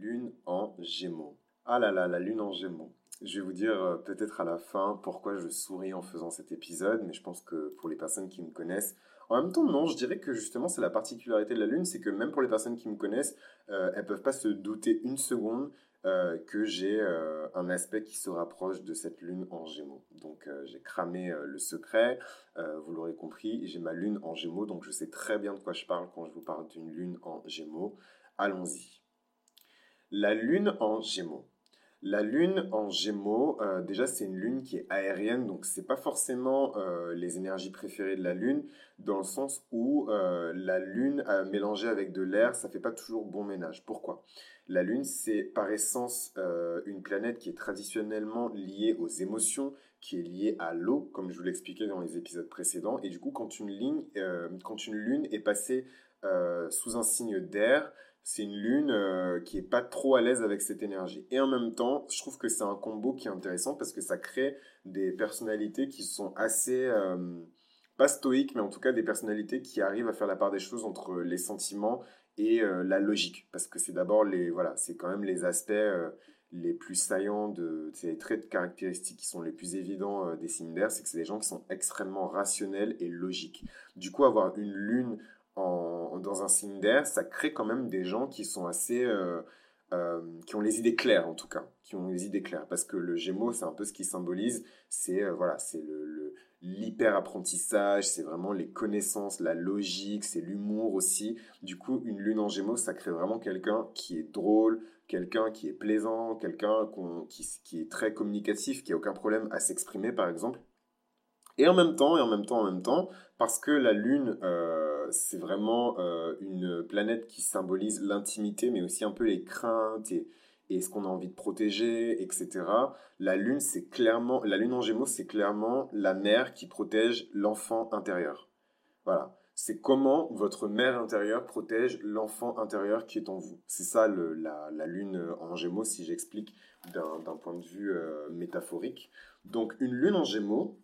lune en gémeaux. Ah là là, la lune en gémeaux. Je vais vous dire euh, peut-être à la fin pourquoi je souris en faisant cet épisode, mais je pense que pour les personnes qui me connaissent, en même temps, non, je dirais que justement, c'est la particularité de la Lune, c'est que même pour les personnes qui me connaissent, euh, elles peuvent pas se douter une seconde euh, que j'ai un aspect qui se rapproche de cette Lune en Gémeaux. Donc, j'ai cramé le secret, vous l'aurez compris, j'ai ma Lune en Gémeaux, donc je sais très bien de quoi je parle quand je vous parle d'une Lune en Gémeaux. Allons-y. La Lune en Gémeaux. La lune en Gémeaux, euh, déjà c'est une lune qui est aérienne, donc c'est pas forcément euh, les énergies préférées de la lune, dans le sens où euh, la lune mélangée avec de l'air, ça fait pas toujours bon ménage. Pourquoi? La lune c'est par essence une planète qui est traditionnellement liée aux émotions, qui est liée à l'eau, comme je vous l'expliquais dans les épisodes précédents, et du coup quand une quand une lune est passée sous un signe d'air, c'est une lune euh, qui est pas trop à l'aise avec cette énergie. Et en même temps, je trouve que c'est un combo qui est intéressant parce que ça crée des personnalités qui sont assez, euh, pas stoïques, mais en tout cas des personnalités qui arrivent à faire la part des choses entre les sentiments et euh, la logique. Parce que c'est d'abord les, voilà, c'est quand même les aspects les plus saillants de, les traits de caractéristiques qui sont les plus évidents des signes c'est que c'est des gens qui sont extrêmement rationnels et logiques. Du coup, avoir une lune dans un signe d'air, ça crée quand même des gens qui sont assez... Euh, euh, qui ont les idées claires en tout cas, qui ont les idées claires, parce que le Gémeaux, c'est un peu ce qui symbolise, c'est euh, voilà, c'est le, l'hyper apprentissage, c'est vraiment les connaissances, la logique, c'est l'humour aussi. Du coup, une lune en Gémeaux, ça crée vraiment quelqu'un qui est drôle, quelqu'un qui est plaisant, quelqu'un qui, qui, est très communicatif, qui a aucun problème à s'exprimer par exemple. Et en même temps, et en même temps, en même temps, parce que la lune c'est vraiment euh, une planète qui symbolise l'intimité, mais aussi un peu les craintes et, ce qu'on a envie de protéger, etc. La lune, c'est clairement, la lune en Gémeaux, c'est clairement la mère qui protège l'enfant intérieur. Voilà. C'est comment votre mère intérieure protège l'enfant intérieur qui est en vous. C'est ça la, lune en Gémeaux, si j'explique d'un point de vue euh, métaphorique. Donc une lune en Gémeaux,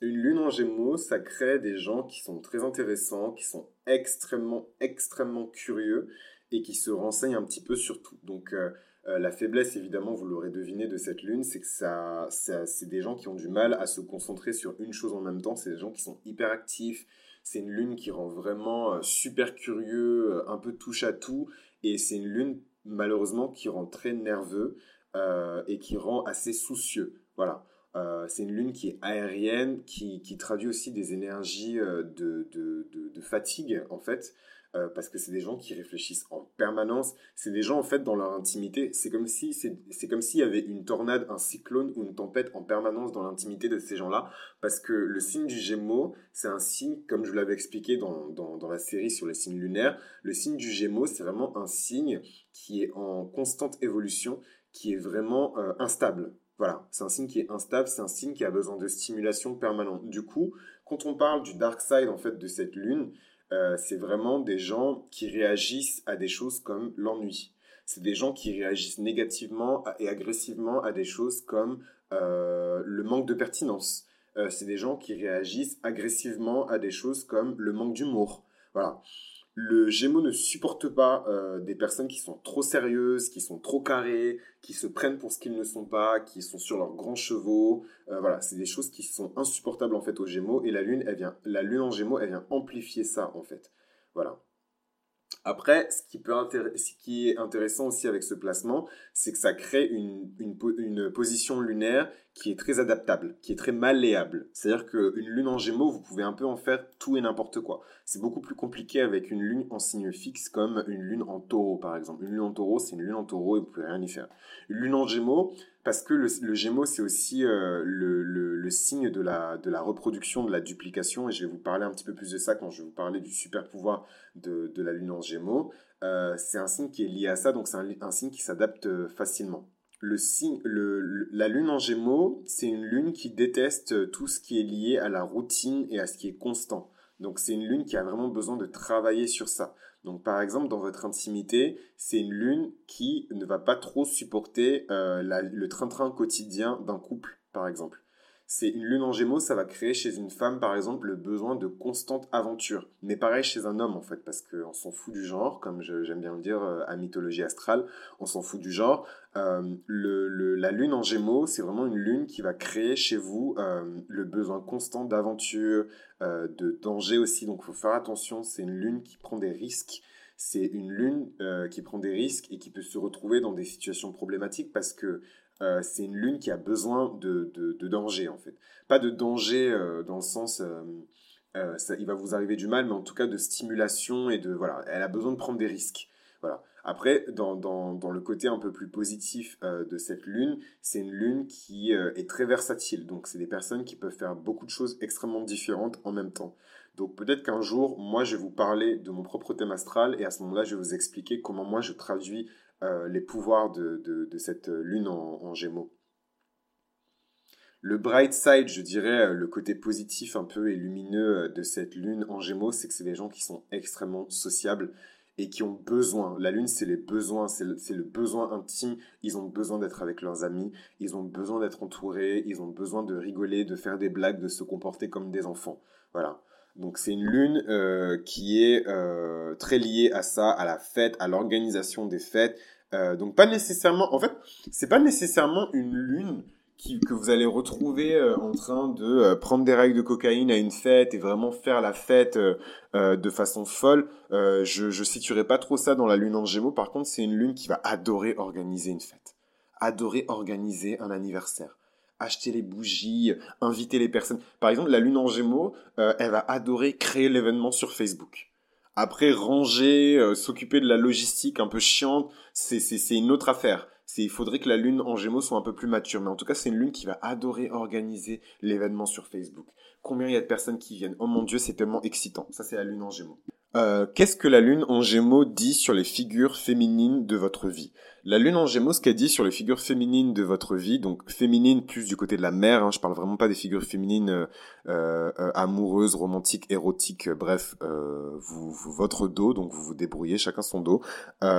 une lune en gémeaux, ça crée des gens qui sont très intéressants, qui sont extrêmement, extrêmement curieux et qui se renseignent un petit peu sur tout. Donc, euh, euh, la faiblesse, évidemment, vous l'aurez deviné de cette lune, c'est que ça, c'est des gens qui ont du mal à se concentrer sur une chose en même temps. C'est des gens qui sont hyper actifs. C'est une lune qui rend vraiment euh, super curieux, un peu touche à tout. Et c'est une lune, malheureusement, qui rend très nerveux et qui rend assez soucieux. Voilà. Euh, c'est une lune qui est aérienne, qui, traduit aussi des énergies euh, de, fatigue, en fait, euh, parce que c'est des gens qui réfléchissent en permanence. C'est des gens, en fait, dans leur intimité. C'est comme si comme s'il y avait une tornade, un cyclone ou une tempête en permanence dans l'intimité de ces gens-là, parce que le signe du Gémeaux, c'est un signe, comme je l'avais expliqué dans, dans la série sur les signes lunaires, le signe du Gémeaux, c'est vraiment un signe qui est en constante évolution, qui est vraiment instable. Voilà, c'est un signe qui est instable, c'est un signe qui a besoin de stimulation permanente. Du coup, quand on parle du dark side en fait de cette lune, euh, c'est vraiment des gens qui réagissent à des choses comme l'ennui. C'est des gens qui réagissent négativement et agressivement à des choses comme euh, le manque de pertinence. Euh, c'est des gens qui réagissent agressivement à des choses comme le manque d'humour. Voilà. Le Gémeaux ne supporte pas euh, des personnes qui sont trop sérieuses, qui sont trop carrées, qui se prennent pour ce qu'ils ne sont pas, qui sont sur leurs grands chevaux. Euh, voilà, c'est des choses qui sont insupportables en fait au Gémeaux et la lune, elle vient, la lune en Gémeaux, elle vient amplifier ça en fait. Voilà. Après, ce qui, peut ce qui est intéressant aussi avec ce placement, c'est que ça crée une, une, position lunaire qui est très adaptable, qui est très malléable. C'est-à-dire qu'une lune en gémeaux, vous pouvez un peu en faire tout et n'importe quoi. C'est beaucoup plus compliqué avec une lune en signe fixe comme une lune en taureau, par exemple. Une lune en taureau, c'est une lune en taureau et vous pouvez rien y faire. Une lune en gémeaux, parce que le, le Gémeaux, c'est aussi euh, le, signe de la, reproduction, de la duplication, et je vais vous parler un petit peu plus de ça quand je vais vous parler du super pouvoir de, la Lune en Gémeaux. Euh, c'est un signe qui est lié à ça, donc c'est un, un, signe qui s'adapte euh, facilement. Le signe, le, la Lune en Gémeaux, c'est une Lune qui déteste tout ce qui est lié à la routine et à ce qui est constant. Donc c'est une Lune qui a vraiment besoin de travailler sur ça. Donc par exemple, dans votre intimité, c'est une lune qui ne va pas trop supporter euh, le train-train quotidien d'un couple, par exemple. C'est une lune en gémeaux, ça va créer chez une femme, par exemple, le besoin de constante aventure. Mais pareil chez un homme, en fait, parce qu'on s'en fout du genre, comme j'aime bien le dire euh, à mythologie astrale, on s'en fout du genre. Euh, la lune en gémeaux, c'est vraiment une lune qui va créer chez vous euh, le besoin constant d'aventure, de danger aussi. Donc, il faut faire attention, c'est une lune qui prend des risques c'est une lune qui prend des risques et qui peut se retrouver dans des situations problématiques parce que euh, c'est une lune qui a besoin de, de, danger, en fait. Pas de danger euh, dans le sens, euh, ça, il va vous arriver du mal, mais en tout cas de stimulation et de, voilà, elle a besoin de prendre des risques. Voilà. Après, dans, dans, dans le côté un peu plus positif de cette lune, c'est une lune qui est très versatile. Donc, c'est des personnes qui peuvent faire beaucoup de choses extrêmement différentes en même temps. Donc, peut-être qu'un jour, moi, je vais vous parler de mon propre thème astral et à ce moment-là, je vais vous expliquer comment moi, je traduis euh, les pouvoirs de, de, cette lune en, gémeaux. Le bright side, je dirais, euh, le côté positif un peu et lumineux euh, de cette lune en gémeaux, c'est que c'est des gens qui sont extrêmement sociables et qui ont besoin. La lune, c'est les besoins, c'est le, le, besoin intime. Ils ont besoin d'être avec leurs amis, ils ont besoin d'être entourés, ils ont besoin de rigoler, de faire des blagues, de se comporter comme des enfants. Voilà. Donc c'est une lune euh, qui est euh, très liée à ça, à la fête, à l'organisation des fêtes. Euh, donc pas nécessairement, en fait, c'est pas nécessairement une lune qui, que vous allez retrouver en train de prendre des règles de cocaïne à une fête et vraiment faire la fête de façon folle. je je situerai pas trop ça dans la lune en Gémeaux. Par contre, c'est une lune qui va adorer organiser une fête, adorer organiser un anniversaire acheter les bougies, inviter les personnes. Par exemple, la lune en gémeaux, euh, elle va adorer créer l'événement sur Facebook. Après, ranger, euh, s'occuper de la logistique un peu chiante, c'est, une autre affaire. C'est, il faudrait que la lune en gémeaux soit un peu plus mature. Mais en tout cas, c'est une lune qui va adorer organiser l'événement sur Facebook. Combien il y a de personnes qui viennent? Oh mon Dieu, c'est tellement excitant. Ça, c'est la lune en gémeaux. Euh, qu'est-ce que la lune en gémeaux dit sur les figures féminines de votre vie? La lune en gémeaux, ce qu'elle dit sur les figures féminines de votre vie, donc féminines plus du côté de la mère, hein, je parle vraiment pas des figures féminines euh, euh, amoureuses, romantiques, érotiques, bref, votre dos, donc vous vous débrouillez, chacun son dos.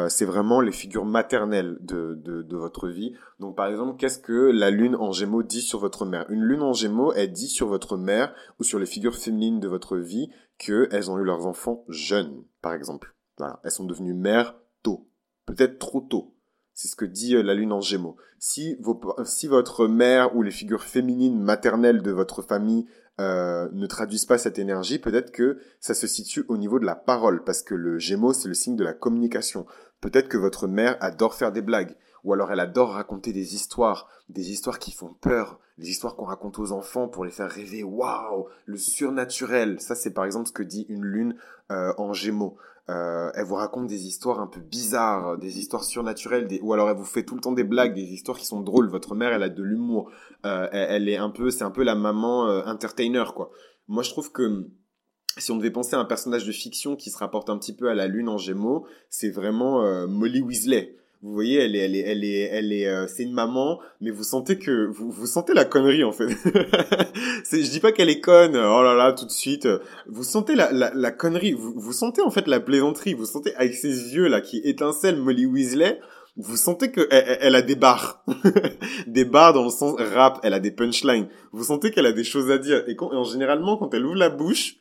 c'est vraiment les figures maternelles de, votre vie. Donc par exemple, qu'est-ce que la lune en gémeaux dit sur votre mère? Une lune en gémeaux, elle dit sur votre mère ou sur les figures féminines de votre vie qu'elles ont eu leurs enfants jeunes, par exemple. Elles sont devenues mères tôt, peut-être trop tôt. C'est ce que dit euh, la lune en gémeaux. Si, si votre mère ou les figures féminines maternelles de votre famille euh, ne traduisent pas cette énergie, peut-être que ça se situe au niveau de la parole, parce que le gémeaux, c'est le signe de la communication. Peut-être que votre mère adore faire des blagues, ou alors elle adore raconter des histoires, des histoires qui font peur, des histoires qu'on raconte aux enfants pour les faire rêver. Waouh, le surnaturel. Ça, c'est par exemple ce que dit une lune euh, en Gémeaux. Euh, elle vous raconte des histoires un peu bizarres, des histoires surnaturelles, ou alors elle vous fait tout le temps des blagues, des histoires qui sont drôles. Votre mère, elle a de l'humour. Euh, elle, est un peu, c'est un peu la maman entertainer, quoi. Moi, je trouve que si on devait penser à un personnage de fiction qui se rapporte un petit peu à la lune en Gémeaux, c'est vraiment Molly Weasley. Vous voyez, elle est, elle est, elle est, elle est, euh, c'est une maman, mais vous sentez que vous, vous sentez la connerie en fait. je dis pas qu'elle est conne, oh là là, tout de suite. Vous sentez la, la, la connerie, vous, vous sentez en fait la plaisanterie, vous sentez avec ses yeux là qui étincellent Molly Weasley, vous sentez que elle, elle a des barres, des barres dans le sens rap, elle a des punchlines. Vous sentez qu'elle a des choses à dire et, quand, et en généralement quand elle ouvre la bouche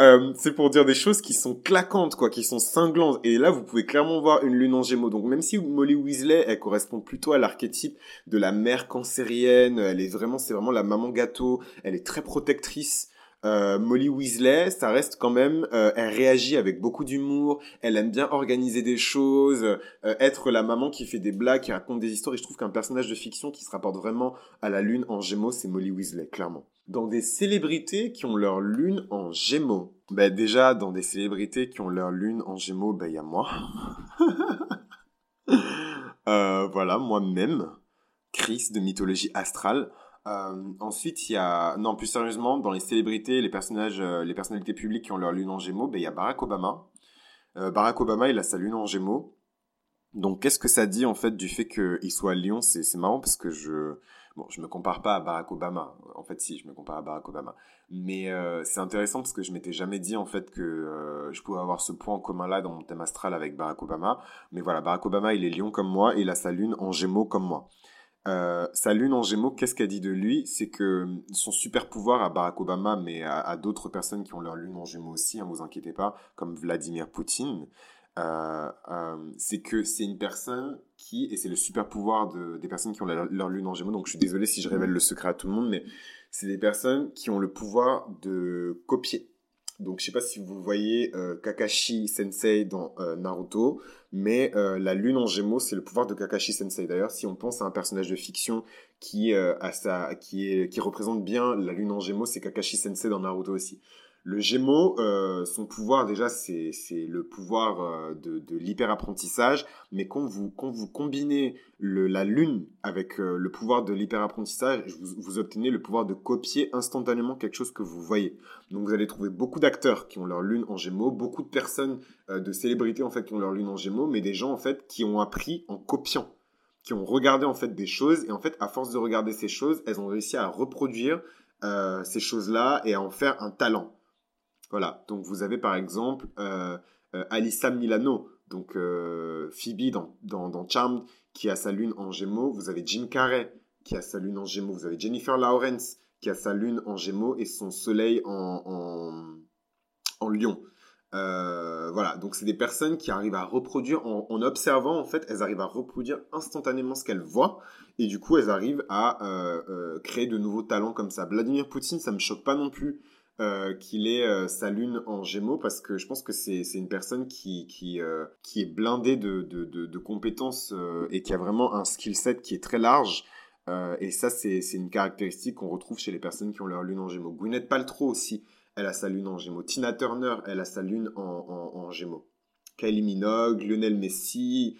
euh, c'est pour dire des choses qui sont claquantes, quoi, qui sont cinglantes. Et là, vous pouvez clairement voir une lune en gémeaux. Donc, même si Molly Weasley, elle correspond plutôt à l'archétype de la mère cancérienne, elle est vraiment, c'est vraiment la maman gâteau, elle est très protectrice. Euh, Molly Weasley, ça reste quand même, euh, elle réagit avec beaucoup d'humour, elle aime bien organiser des choses, euh, être la maman qui fait des blagues, qui raconte des histoires. Et je trouve qu'un personnage de fiction qui se rapporte vraiment à la lune en Gémeaux, c'est Molly Weasley, clairement. Dans des célébrités qui ont leur lune en Gémeaux, ben déjà dans des célébrités qui ont leur lune en Gémeaux, il y a moi. voilà, moi-même, Chris de mythologie astrale. Euh, ensuite, il y a, non, plus sérieusement, dans les célébrités, les personnages, euh, les personnalités publiques qui ont leur lune en Gémeaux, ben, il y a Barack Obama. Euh, Barack Obama, il a sa lune en Gémeaux. Donc, qu'est-ce que ça dit en fait du fait qu'il soit à Lyon? C'est marrant parce que je, bon, je me compare pas à Barack Obama. En fait, si, je me compare à Barack Obama. Mais c'est intéressant parce que je m'étais jamais dit en fait que je pouvais avoir ce point en commun là dans mon thème astral avec Barack Obama. Mais voilà, Barack Obama, il est Lion comme moi et il a sa lune en Gémeaux comme moi. Euh, sa lune en gémeaux, qu'est-ce qu'elle dit de lui? C'est que son super pouvoir à Barack Obama, mais à, d'autres personnes qui ont leur lune en gémeaux aussi, ne hein, vous inquiétez pas, comme Vladimir Poutine, euh, euh, c'est que c'est une personne qui, et c'est le super pouvoir de, des personnes qui ont leur, leur, lune en gémeaux, donc je suis désolé si je révèle le secret à tout le monde, mais c'est des personnes qui ont le pouvoir de copier donc, je sais pas si vous voyez euh, Kakashi Sensei dans euh, Naruto, mais euh, la lune en Gémeaux, c'est le pouvoir de Kakashi Sensei. D'ailleurs, si on pense à un personnage de fiction qui, qui représente bien la lune en Gémeaux, c'est Kakashi Sensei dans Naruto aussi. Le Gémeaux, euh, son pouvoir déjà, c'est le pouvoir euh, de, de l'hyperapprentissage, mais quand vous, quand vous combinez la lune avec euh, le pouvoir de l'hyperapprentissage, vous, vous obtenez le pouvoir de copier instantanément quelque chose que vous voyez. Donc vous allez trouver beaucoup d'acteurs qui ont leur lune en Gémeaux, beaucoup de personnes, de célébrités en fait qui ont leur lune en Gémeaux, mais des gens en fait qui ont appris en copiant qui ont regardé en fait des choses et en fait à force de regarder ces choses, elles ont réussi à reproduire ces choses-là et à en faire un talent. Voilà, donc vous avez par exemple euh, euh Alissa Milano, donc euh, Phoebe dans, dans, Charmed, qui a sa lune en gémeaux. Vous avez Jim Carrey, qui a sa lune en gémeaux. Vous avez Jennifer Lawrence, qui a sa lune en gémeaux et son soleil en, en, lion. Euh, voilà, donc c'est des personnes qui arrivent à reproduire, en, observant, en fait, elles arrivent à reproduire instantanément ce qu'elles voient, et du coup, elles arrivent à créer de nouveaux talents comme ça. Vladimir Poutine, ça me choque pas non plus euh, qu'il ait euh, sa lune en gémeaux parce que je pense que c'est une personne euh, qui est blindée de, compétences et qui a vraiment un skill set qui est très large. et ça, c'est une caractéristique qu'on retrouve chez les personnes qui ont leur lune en gémeaux. Gwyneth Paltrow aussi, elle a sa lune en gémeaux. Tina Turner, elle a sa lune en, en, en gémeaux. Kylie Minogue, Lionel Messi,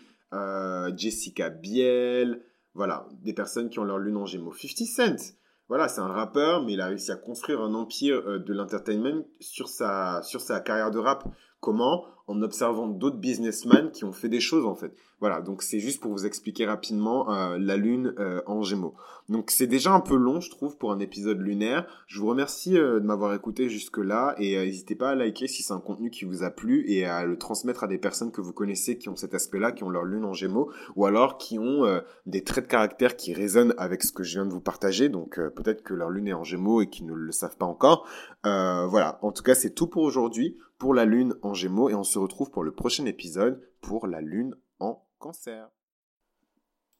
Jessica Biel, voilà, des personnes qui ont leur lune en gémeaux. 50 Cent, voilà, c'est un rappeur, mais il a réussi à construire un empire euh, de l'entertainment sur sa, sur sa carrière de rap. Comment En observant d'autres businessmen qui ont fait des choses en fait. Voilà, donc c'est juste pour vous expliquer rapidement euh, la lune euh, en gémeaux. Donc c'est déjà un peu long, je trouve, pour un épisode lunaire. Je vous remercie euh, de m'avoir écouté jusque-là et n'hésitez pas à liker si c'est un contenu qui vous a plu et à le transmettre à des personnes que vous connaissez qui ont cet aspect-là, qui ont leur lune en gémeaux ou alors qui ont des traits de caractère qui résonnent avec ce que je viens de vous partager. Donc peut-être que leur lune est en gémeaux et qu'ils ne le savent pas encore. voilà, en tout cas c'est tout pour aujourd'hui pour la lune en gémeaux et on se retrouve pour le prochain épisode pour la lune en cancer.